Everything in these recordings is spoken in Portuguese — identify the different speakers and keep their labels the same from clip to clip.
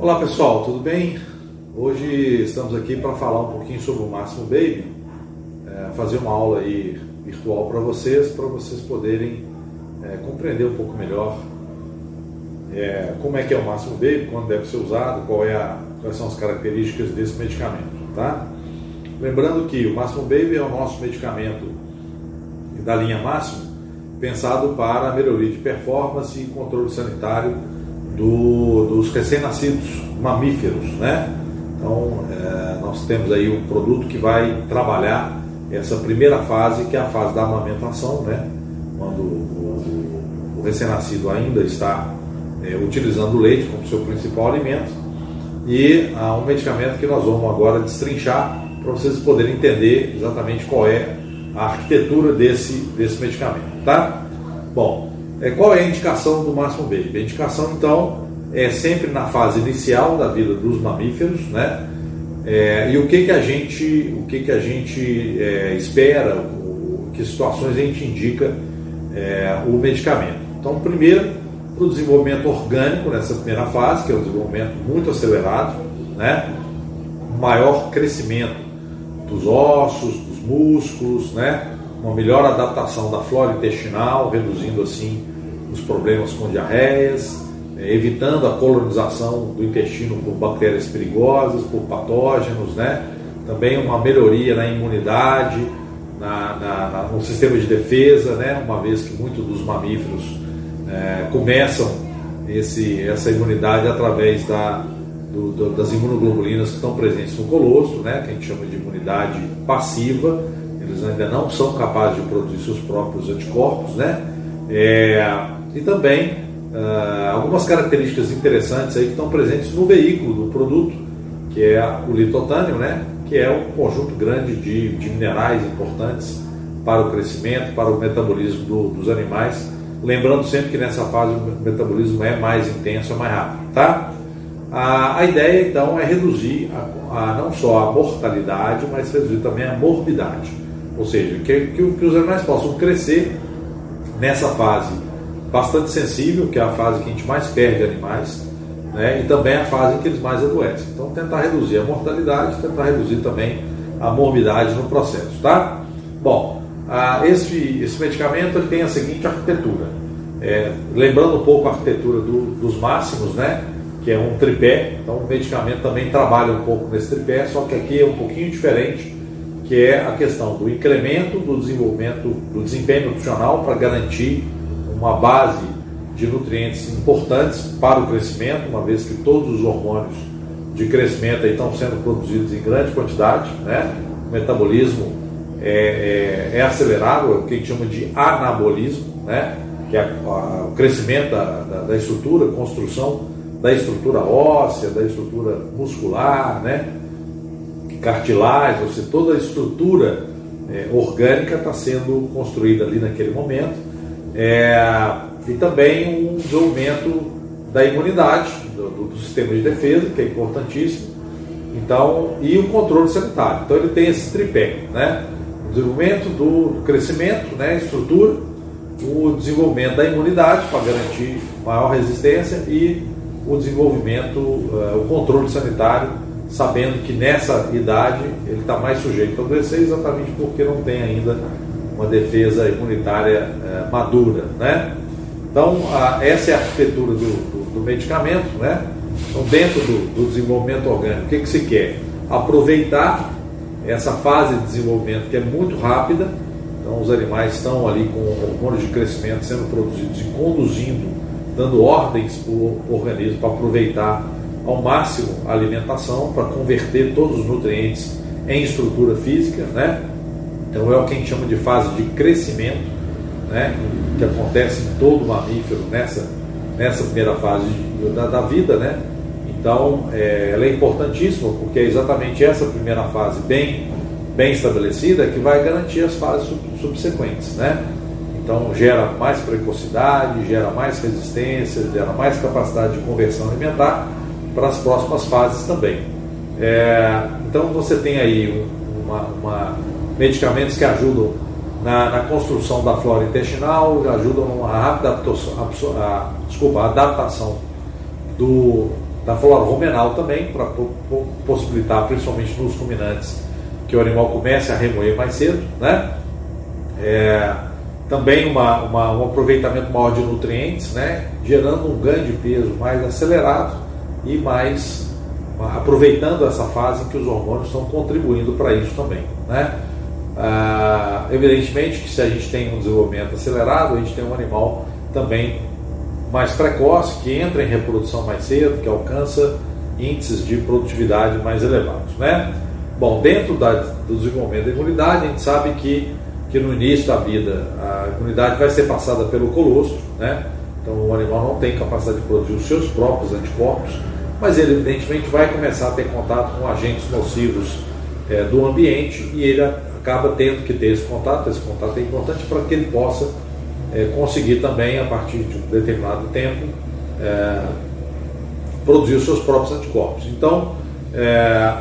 Speaker 1: Olá pessoal, tudo bem? Hoje estamos aqui para falar um pouquinho sobre o Máximo Baby, é, fazer uma aula aí virtual para vocês, para vocês poderem é, compreender um pouco melhor é, como é que é o Máximo Baby, quando deve ser usado, qual é a, quais são as características desse medicamento, tá? Lembrando que o Máximo Baby é o nosso medicamento da linha Máximo, pensado para melhoria de performance e controle sanitário do, dos recém-nascidos mamíferos, né? Então, é, nós temos aí um produto que vai trabalhar essa primeira fase, que é a fase da amamentação, né? Quando o, o recém-nascido ainda está é, utilizando o leite como seu principal alimento. E há um medicamento que nós vamos agora destrinchar para vocês poderem entender exatamente qual é a arquitetura desse, desse medicamento, tá? Bom, é, qual é a indicação do máximo B? A indicação, então, é sempre na fase inicial da vida dos mamíferos, né? É, e o que que a gente, o que que a gente é, espera, o, que situações a gente indica é, o medicamento? Então, primeiro, para o desenvolvimento orgânico nessa primeira fase, que é um desenvolvimento muito acelerado, né? maior crescimento dos ossos, dos músculos, né? Uma melhor adaptação da flora intestinal, reduzindo assim os problemas com diarreias, é, evitando a colonização do intestino por bactérias perigosas, por patógenos, né? também uma melhoria na imunidade, na, na, na, no sistema de defesa, né? uma vez que muitos dos mamíferos é, começam esse, essa imunidade através da, do, do, das imunoglobulinas que estão presentes no colostro, né? que a gente chama de imunidade passiva, eles ainda não são capazes de produzir seus próprios anticorpos, né? É, e também uh, algumas características interessantes aí que estão presentes no veículo do produto, que é o litotânio, né? que é um conjunto grande de, de minerais importantes para o crescimento, para o metabolismo do, dos animais. Lembrando sempre que nessa fase o metabolismo é mais intenso, é mais rápido, tá? A, a ideia então é reduzir a, a, não só a mortalidade, mas reduzir também a morbidade, ou seja, que, que, que os animais possam crescer nessa fase bastante sensível, que é a fase que a gente mais perde animais, né? e também a fase em que eles mais adoecem. Então, tentar reduzir a mortalidade, tentar reduzir também a morbidade no processo, tá? Bom, esse, esse medicamento ele tem a seguinte arquitetura. É, lembrando um pouco a arquitetura do, dos máximos, né? Que é um tripé. Então, o medicamento também trabalha um pouco nesse tripé, só que aqui é um pouquinho diferente, que é a questão do incremento do desenvolvimento, do desempenho nutricional para garantir uma base de nutrientes importantes para o crescimento, uma vez que todos os hormônios de crescimento estão sendo produzidos em grande quantidade, né? o metabolismo é, é, é acelerado, é o que a gente chama de anabolismo, né? que é a, a, o crescimento da, da, da, estrutura, construção da estrutura óssea, da estrutura muscular, né? Cartilagem, ou seja, toda a estrutura é, orgânica está sendo construída ali naquele momento é, e também um desenvolvimento da imunidade, do, do, sistema de defesa, que é importantíssimo, então, e o controle sanitário. Então ele tem esse tripé, né? O desenvolvimento do, crescimento, né? estrutura, o desenvolvimento da imunidade para garantir maior resistência e o desenvolvimento, uh, o controle sanitário, sabendo que nessa idade ele está mais sujeito a adoecer exatamente porque não tem ainda uma defesa imunitária é, madura, né? Então, a, essa é a arquitetura do, do, do, medicamento, né? Então, dentro do, do desenvolvimento orgânico, o que, que se quer? Aproveitar essa fase de desenvolvimento que é muito rápida, então os animais estão ali com hormônios de crescimento sendo produzidos e conduzindo, dando ordens para o organismo para aproveitar ao máximo a alimentação, para converter todos os nutrientes em estrutura física, né? Então é o que a gente chama de fase de crescimento, né, que acontece em todo mamífero nessa, nessa primeira fase da, da vida. Né? Então é, ela é importantíssima porque é exatamente essa primeira fase bem, bem estabelecida que vai garantir as fases subsequentes. Né? Então gera mais precocidade, gera mais resistência, gera mais capacidade de conversão alimentar para as próximas fases também. É, então você tem aí uma, uma medicamentos que ajudam na, na, construção da flora intestinal, ajudam a rápida a, desculpa, a adaptação do, da flora rumenal também, para possibilitar, principalmente nos ruminantes, que o animal comece a remoer mais cedo, né? É, também uma, uma, um aproveitamento maior de nutrientes, né? gerando um ganho de peso mais acelerado e mais aproveitando essa fase em que os hormônios estão contribuindo para isso também. Né? Ah, evidentemente que se a gente tem um desenvolvimento acelerado, a gente tem um animal também mais precoce, que entra em reprodução mais cedo, que alcança índices de produtividade mais elevados. Né? Bom, dentro da, do desenvolvimento da imunidade, a gente sabe que, que no início da vida a imunidade vai ser passada pelo colostro, né? então o animal não tem capacidade de produzir os seus próprios anticorpos, mas ele evidentemente vai começar a ter contato com agentes nocivos é, do ambiente e ele acaba tendo que ter esse contato. Esse contato é importante para que ele possa é, conseguir também, a partir de um determinado tempo, é, produzir os seus próprios anticorpos. Então, é,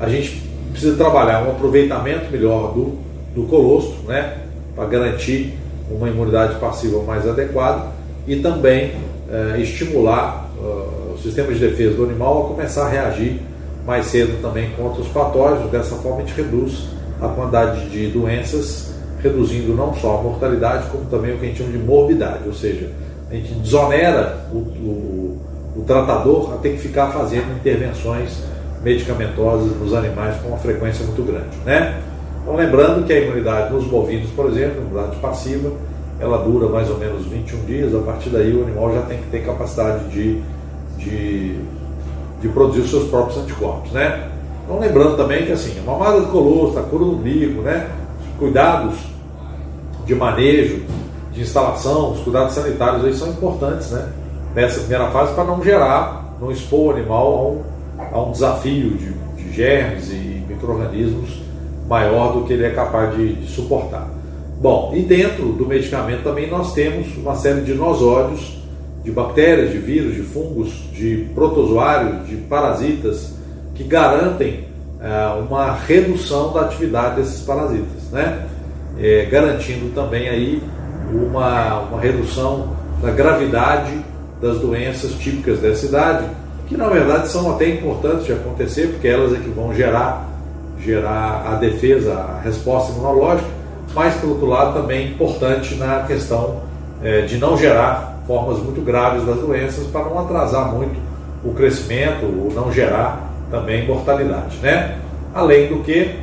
Speaker 1: a gente precisa trabalhar um aproveitamento melhor do, do colostro, né, para garantir uma imunidade passiva mais adequada e também é, estimular sistema de defesa do animal a começar a reagir mais cedo também contra os patógenos. Dessa forma, a gente reduz a quantidade de doenças, reduzindo não só a mortalidade, como também o que a gente chama de morbidade, ou seja, a gente desonera o, o, o tratador a ter que ficar fazendo intervenções medicamentosas nos animais com uma frequência muito grande. Né? Então, lembrando que a imunidade nos bovinos, por exemplo, a imunidade passiva, ela dura mais ou menos 21 dias, a partir daí o animal já tem que ter capacidade de, de, de produzir os seus próprios anticorpos. Né? Então, lembrando também que assim, a mamada do colostro, a cura do umbigo, né? cuidados de manejo, de instalação, os cuidados sanitários aí são importantes né? nessa primeira fase para não gerar, não expor o animal a um, a um desafio de, de germes e micro-organismos maior do que ele é capaz de, de suportar. Bom, e dentro do medicamento também nós temos uma série de nosódios, de bactérias, de vírus, de fungos, de protozoários, de parasitas, que garantem é, uma redução da atividade desses parasitas, né? É, garantindo também aí uma, uma redução da gravidade das doenças típicas dessa idade, que na verdade são até importantes de acontecer, porque elas é que vão gerar, gerar a defesa, a resposta imunológica, mas por outro lado também é importante na questão é, de não gerar formas muito graves das doenças para não atrasar muito o crescimento ou não gerar também mortalidade, né? Além do que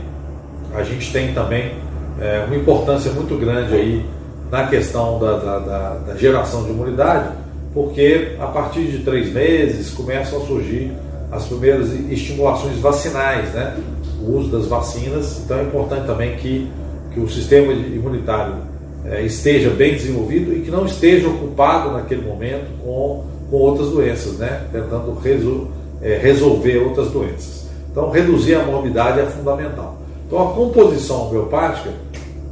Speaker 1: a gente tem também é, uma importância muito grande aí na questão da, da, da, da geração de imunidade, porque a partir de três meses começam a surgir as primeiras estimulações vacinais, né? O uso das vacinas, então é importante também que que o sistema imunitário esteja bem desenvolvido e que não esteja ocupado naquele momento com, com outras doenças, né? tentando é, resolver outras doenças. Então, reduzir a morbidade é fundamental. Então, a composição homeopática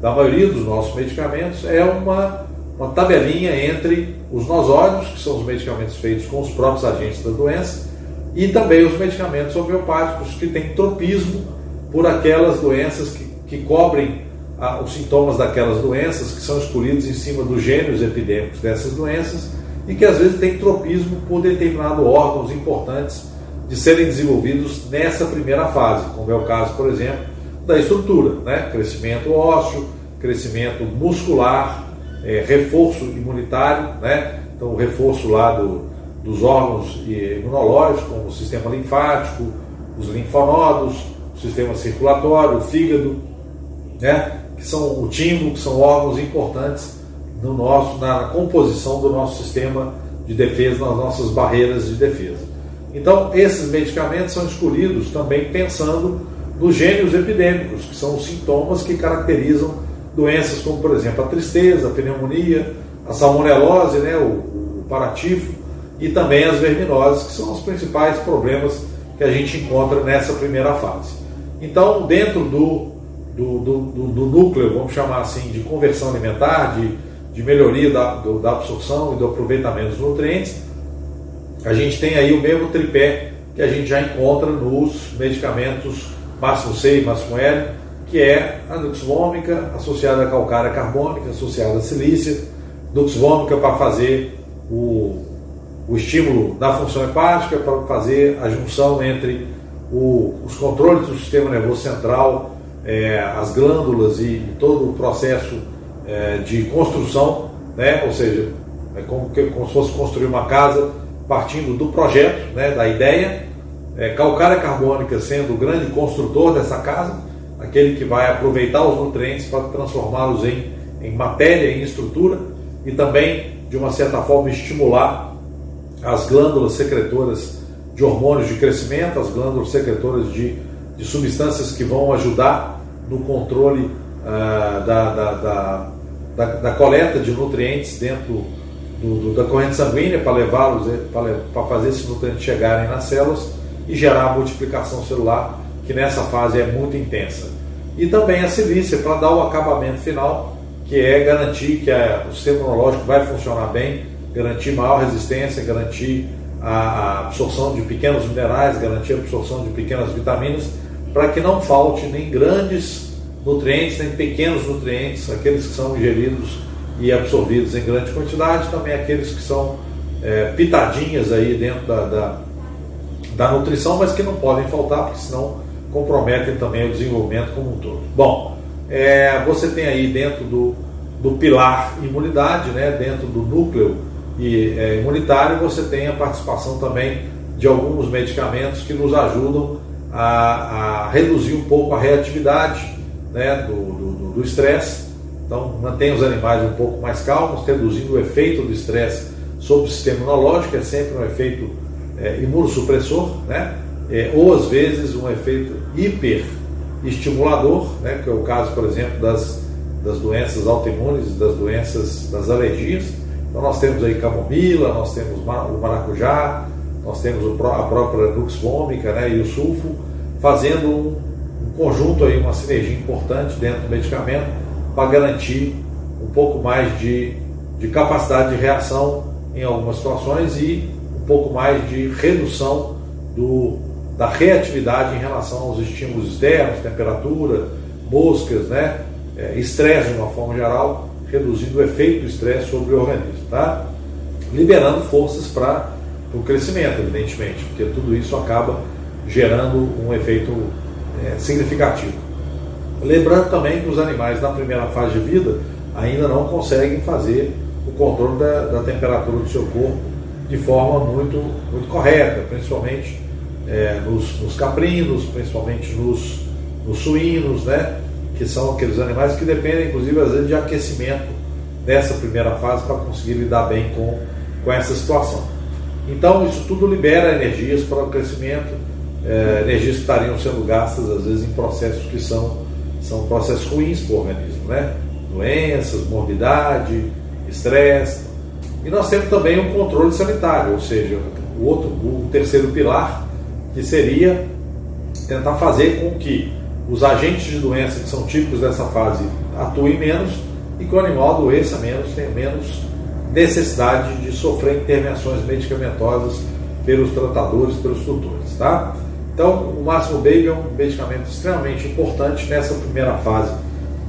Speaker 1: da maioria dos nossos medicamentos é uma, uma tabelinha entre os nosódios, que são os medicamentos feitos com os próprios agentes da doença, e também os medicamentos homeopáticos que têm tropismo por aquelas doenças que, que cobrem os sintomas daquelas doenças que são escolhidos em cima dos gênios epidêmicos dessas doenças e que às vezes tem tropismo por determinados órgãos importantes de serem desenvolvidos nessa primeira fase, como é o caso, por exemplo, da estrutura, né? crescimento ósseo, crescimento muscular, é, reforço imunitário, né? então o reforço lá do, dos órgãos imunológicos, como o sistema linfático, os linfonodos, o sistema circulatório, o fígado, né? Que são o timo, que são órgãos importantes no nosso, na composição do nosso sistema de defesa, nas nossas barreiras de defesa. Então, esses medicamentos são escolhidos também pensando nos gênios epidêmicos, que são os sintomas que caracterizam doenças como, por exemplo, a tristeza, a pneumonia, a salmonelose, né, o, o paratifo, e também as verminoses, que são os principais problemas que a gente encontra nessa primeira fase. Então, dentro do do, do, do, do núcleo, vamos chamar assim, de conversão alimentar, de, de melhoria da, do, da absorção e do aproveitamento dos nutrientes, a gente tem aí o mesmo tripé que a gente já encontra nos medicamentos máximo C e máximo L, que é a nuxvômica associada à calcária carbônica, associada à silícia, nuxvômica para fazer o, o estímulo da função hepática, para fazer a junção entre o, os controles do sistema nervoso central, é, as glândulas e, todo o processo é, de construção, né? ou seja, é como, como se fosse construir uma casa partindo do projeto, né? da ideia, é, calcária carbônica sendo o grande construtor dessa casa, aquele que vai aproveitar os nutrientes para transformá-los em, em matéria, em estrutura, e também, de uma certa forma, estimular as glândulas secretoras de hormônios de crescimento, as glândulas secretoras de, de substâncias que vão ajudar no controle da, da, da, da, da coleta de nutrientes dentro do, do, da corrente sanguínea para levá-los, eh, para fazer esses nutrientes chegarem nas células e gerar a multiplicação celular, que nessa fase é muito intensa. E também a silícia para dar o acabamento final, que é garantir que a, o sistema imunológico vai funcionar bem, garantir maior resistência, garantir a absorção de pequenos minerais, garantir a absorção de pequenas vitaminas, para que não falte nem grandes nutrientes, nem pequenos nutrientes, aqueles que são ingeridos e absorvidos em grande quantidade, também aqueles que são é, pitadinhas aí dentro da, da, da, nutrição, mas que não podem faltar, porque senão comprometem também o desenvolvimento como um todo. Bom, é, você tem aí dentro do, do pilar imunidade, né, dentro do núcleo e, é, imunitário, você tem a participação também de alguns medicamentos que nos ajudam a, a reduzir um pouco a reatividade né, do estresse. Então, mantém os animais um pouco mais calmos, reduzindo o efeito do estresse sobre o sistema imunológico, é sempre um efeito é, imunossupressor, né? É, ou às vezes um efeito hiperestimulador, né? que é o caso, por exemplo, das, das doenças autoimunes, das doenças, das alergias. Então, nós temos aí camomila, nós temos o maracujá, nós temos a própria vômica né, e o sulfo, fazendo um, um conjunto aí, uma sinergia importante dentro do medicamento para garantir um pouco mais de, de capacidade de reação em algumas situações e um pouco mais de redução do, da reatividade em relação aos estímulos externos, temperatura, moscas, né, é, estresse de uma forma geral, reduzindo o efeito do estresse sobre o organismo, tá? liberando forças para o crescimento, evidentemente, porque tudo isso acaba gerando um efeito é, significativo. Lembrando também que os animais na primeira fase de vida ainda não conseguem fazer o controle da, da temperatura do seu corpo de forma muito, muito correta, principalmente é, nos, nos, caprinos, principalmente nos, nos suínos, né? que são aqueles animais que dependem, inclusive, às vezes, de aquecimento nessa primeira fase para conseguir lidar bem com, com essa situação. Então, isso tudo libera energias para o crescimento, é, energias que estariam sendo gastas, às vezes, em processos que são, são processos ruins para o organismo, né? Doenças, morbidade, estresse. E nós temos também um controle sanitário, ou seja, o outro, o terceiro pilar, que seria tentar fazer com que os agentes de doença que são típicos dessa fase atuem menos e que o animal adoeça menos, tenha menos necessidade de sofrer intervenções medicamentosas pelos tratadores, pelos tutores, tá? Então, o Máximo Baby é um medicamento extremamente importante nessa primeira fase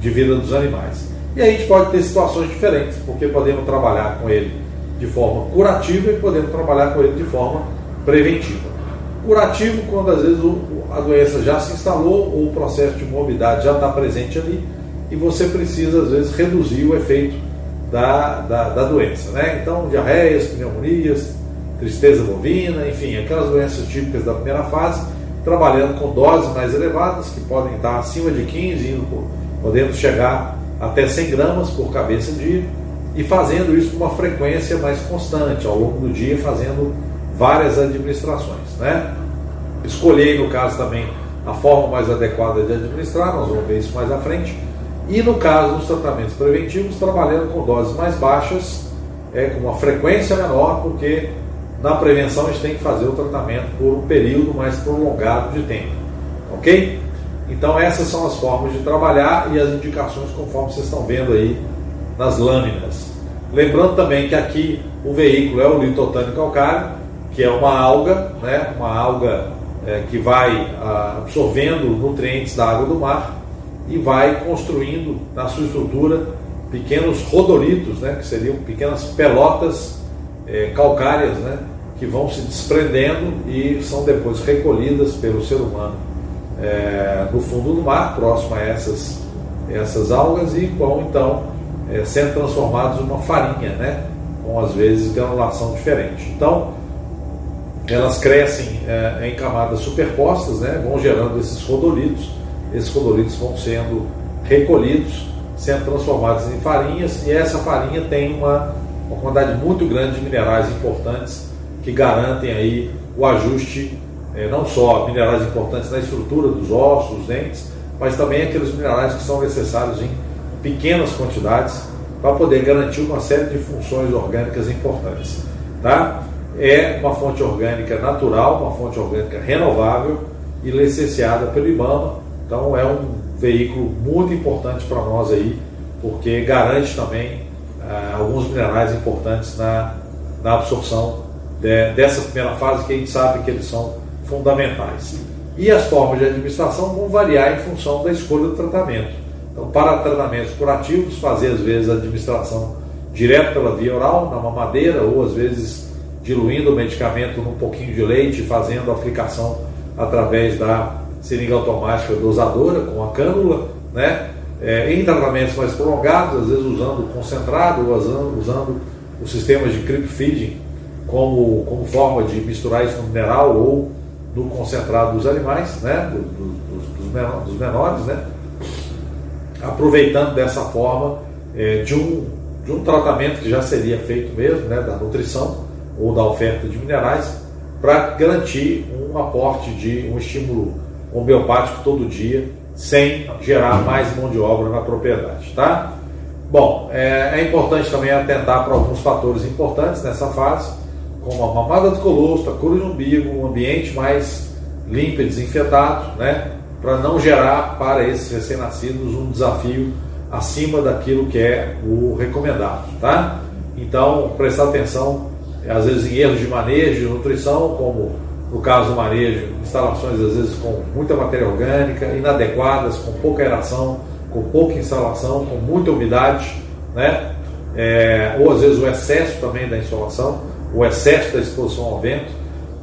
Speaker 1: de vida dos animais. E aí a gente pode ter situações diferentes, porque podemos trabalhar com ele de forma curativa e podemos trabalhar com ele de forma preventiva. Curativo, quando às vezes a doença já se instalou ou o processo de morbidade já está presente ali e você precisa, às vezes, reduzir o efeito da, da, da doença. Né? Então, diarreias, pneumonias, tristeza bovina, enfim, aquelas doenças típicas da primeira fase, trabalhando com doses mais elevadas, que podem estar acima de 15, indo por, podendo chegar até 100 gramas por cabeça dia, e fazendo isso com uma frequência mais constante, ao longo do dia, fazendo várias administrações. Né? Escolher, no caso também, a forma mais adequada de administrar, nós vamos ver isso mais à frente e no caso dos tratamentos preventivos, trabalhando com doses mais baixas, é, com uma frequência menor, porque na prevenção a gente tem que fazer o tratamento por um período mais prolongado de tempo. Ok? Então essas são as formas de trabalhar e as indicações conforme vocês estão vendo aí nas lâminas. Lembrando também que aqui o veículo é o litotânio calcário, que é uma alga, né? uma alga é, que vai ah, absorvendo nutrientes da água do mar e vai construindo na sua estrutura pequenos rodolitos, né, que seriam pequenas pelotas é, calcárias, né, que vão se desprendendo e são depois recolhidas pelo ser humano é, no fundo do mar, próximo a essas, essas algas, e vão então é, sendo transformados em uma farinha, né, com às vezes granulação diferente. Então, elas crescem é, em camadas superpostas, né, vão gerando esses rodolitos, esses rodolitos vão sendo recolhidos, sendo transformados em farinhas, e essa farinha tem uma, uma quantidade muito grande de minerais importantes que garantem aí o ajuste, é, não só minerais importantes na estrutura dos ossos, dos dentes, mas também aqueles minerais que são necessários em pequenas quantidades para poder garantir uma série de funções orgânicas importantes. Tá? É uma fonte orgânica natural, uma fonte orgânica renovável e licenciada pelo IBAMA, então é um veículo muito importante para nós aí, porque garante também ah, alguns minerais importantes na, na absorção de, dessa primeira fase, que a gente sabe que eles são fundamentais. E as formas de administração vão variar em função da escolha do tratamento. Então, para tratamentos curativos, fazer às vezes a administração direto pela via oral, na mamadeira, ou às vezes diluindo o medicamento num pouquinho de leite, fazendo a aplicação através da seringa automática dosadora com a cânula, né? É, em tratamentos mais prolongados, às vezes usando concentrado usando, usando os sistemas de creep feeding como, como forma de misturar isso no mineral ou no concentrado dos animais, né? dos, dos, dos menores, né? aproveitando dessa forma é, de, um, de um tratamento que já seria feito mesmo, né? da nutrição ou da oferta de minerais, para garantir um aporte de um estímulo homeopático todo dia, sem gerar mais mão de obra na propriedade, tá? Bom, é, é importante também atentar para alguns fatores importantes nessa fase, como a mamada do colostro, a cura de umbigo, um ambiente mais limpo e desinfetado, né? Para não gerar para esses recém-nascidos um desafio acima daquilo que é o recomendado, tá? Então, prestar atenção, às vezes, em erros de manejo, de nutrição, como no caso do manejo, instalações às vezes com muita matéria orgânica, inadequadas, com pouca aeração, com pouca instalação, com muita umidade, né? É, ou às vezes o excesso também da insolação, o excesso da exposição ao vento,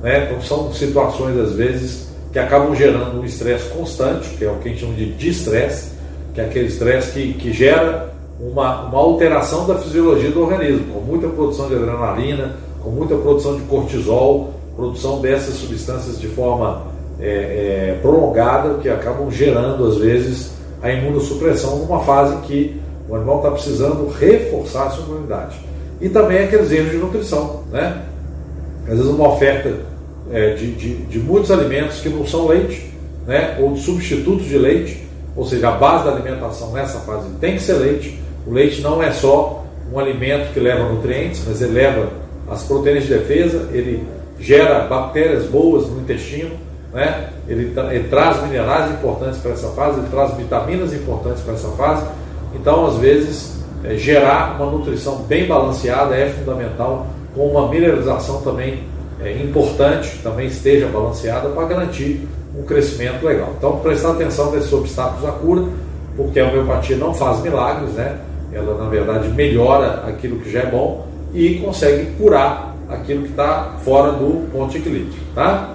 Speaker 1: né? Então são situações às vezes que acabam gerando um estresse constante, que é o que a gente chama de distresse, que é aquele estresse que, que gera uma, uma alteração da fisiologia do organismo, com muita produção de adrenalina, com muita produção de cortisol, produção dessas substâncias de forma é, é, prolongada, que acabam gerando, às vezes, a imunossupressão numa fase que o animal está precisando reforçar a sua imunidade. E também aqueles erros de nutrição, né? Às vezes uma oferta é, de, de, de, muitos alimentos que não são leite, né? Ou de substitutos de leite, ou seja, a base da alimentação nessa fase tem que ser leite. O leite não é só um alimento que leva nutrientes, mas ele leva as proteínas de defesa, ele gera bactérias boas no intestino, né? ele, ele traz minerais importantes para essa fase, ele traz vitaminas importantes para essa fase. Então, às vezes, é, gerar uma nutrição bem balanceada é fundamental, com uma mineralização também é, importante, também esteja balanceada para garantir um crescimento legal. Então, prestar atenção nesses obstáculos à cura, porque a homeopatia não faz milagres, né? ela na verdade melhora aquilo que já é bom e consegue curar aquilo que está fora do ponto de equilíbrio. Tá?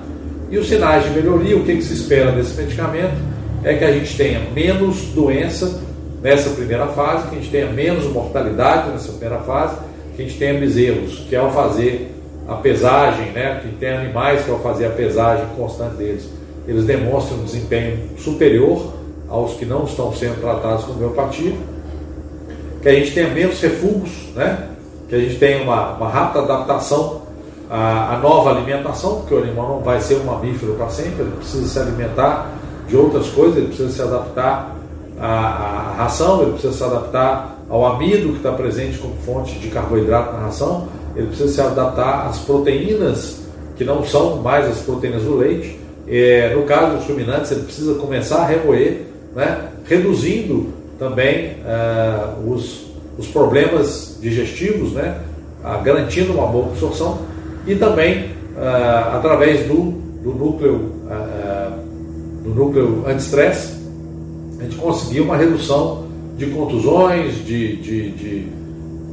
Speaker 1: E os sinais de melhoria, o que, que se espera desse medicamento é que a gente tenha menos doença nessa primeira fase, que a gente tenha menos mortalidade nessa primeira fase, que a gente tenha bezerros que ao fazer a pesagem, né, que tem animais que ao fazer a pesagem constante deles, eles demonstram um desempenho superior aos que não estão sendo tratados com homeopatia, que a gente tenha menos refugos, né, que a gente tenha uma, uma rápida adaptação à, à, nova alimentação, porque o animal não vai ser um mamífero para sempre, ele precisa se alimentar de outras coisas, ele precisa se adaptar à, à ração, ele precisa se adaptar ao amido que está presente como fonte de carboidrato na ração, ele precisa se adaptar às proteínas que não são mais as proteínas do leite. É, no caso dos ruminantes, ele precisa começar a remoer, né, reduzindo também uh, os, os problemas digestivos, né, garantindo uma boa absorção e também uh, através do, do núcleo uh, do núcleo anti-estresse a gente conseguiu uma redução de contusões, de, de, de,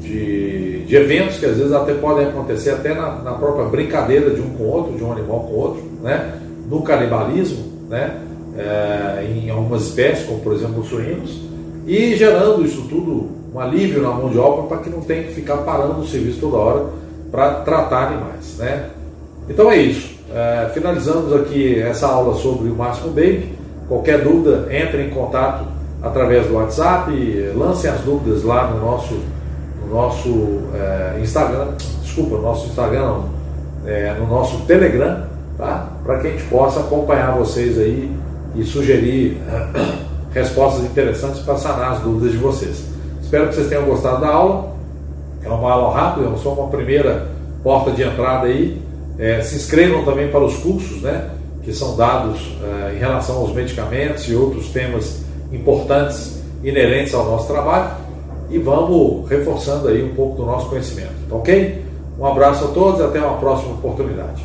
Speaker 1: de, de, eventos que às vezes até podem acontecer até na, na, própria brincadeira de um com o outro, de um animal com o outro, né? no canibalismo, né? É, em algumas espécies, como por exemplo os suínos, e gerando isso tudo um alívio na mão de obra para que não tenha que ficar parando o serviço toda hora para tratar animais. Né? Então é isso. É, finalizamos aqui essa aula sobre o Máximo Baby. Qualquer dúvida, entre em contato através do WhatsApp, lancem as dúvidas lá no nosso, no nosso é, Instagram, desculpa, no nosso Instagram não, é, no nosso Telegram, tá? Para que a gente possa acompanhar vocês aí e sugerir respostas interessantes para sanar as dúvidas de vocês. Espero que vocês tenham gostado da aula. É uma aula rápida, é só uma primeira porta de entrada aí. É, se inscrevam também para os cursos, né? Que são dados é, em relação aos medicamentos e outros temas importantes inerentes ao nosso trabalho e vamos reforçando aí um pouco do nosso conhecimento, tá ok? Um abraço a todos e até uma próxima oportunidade.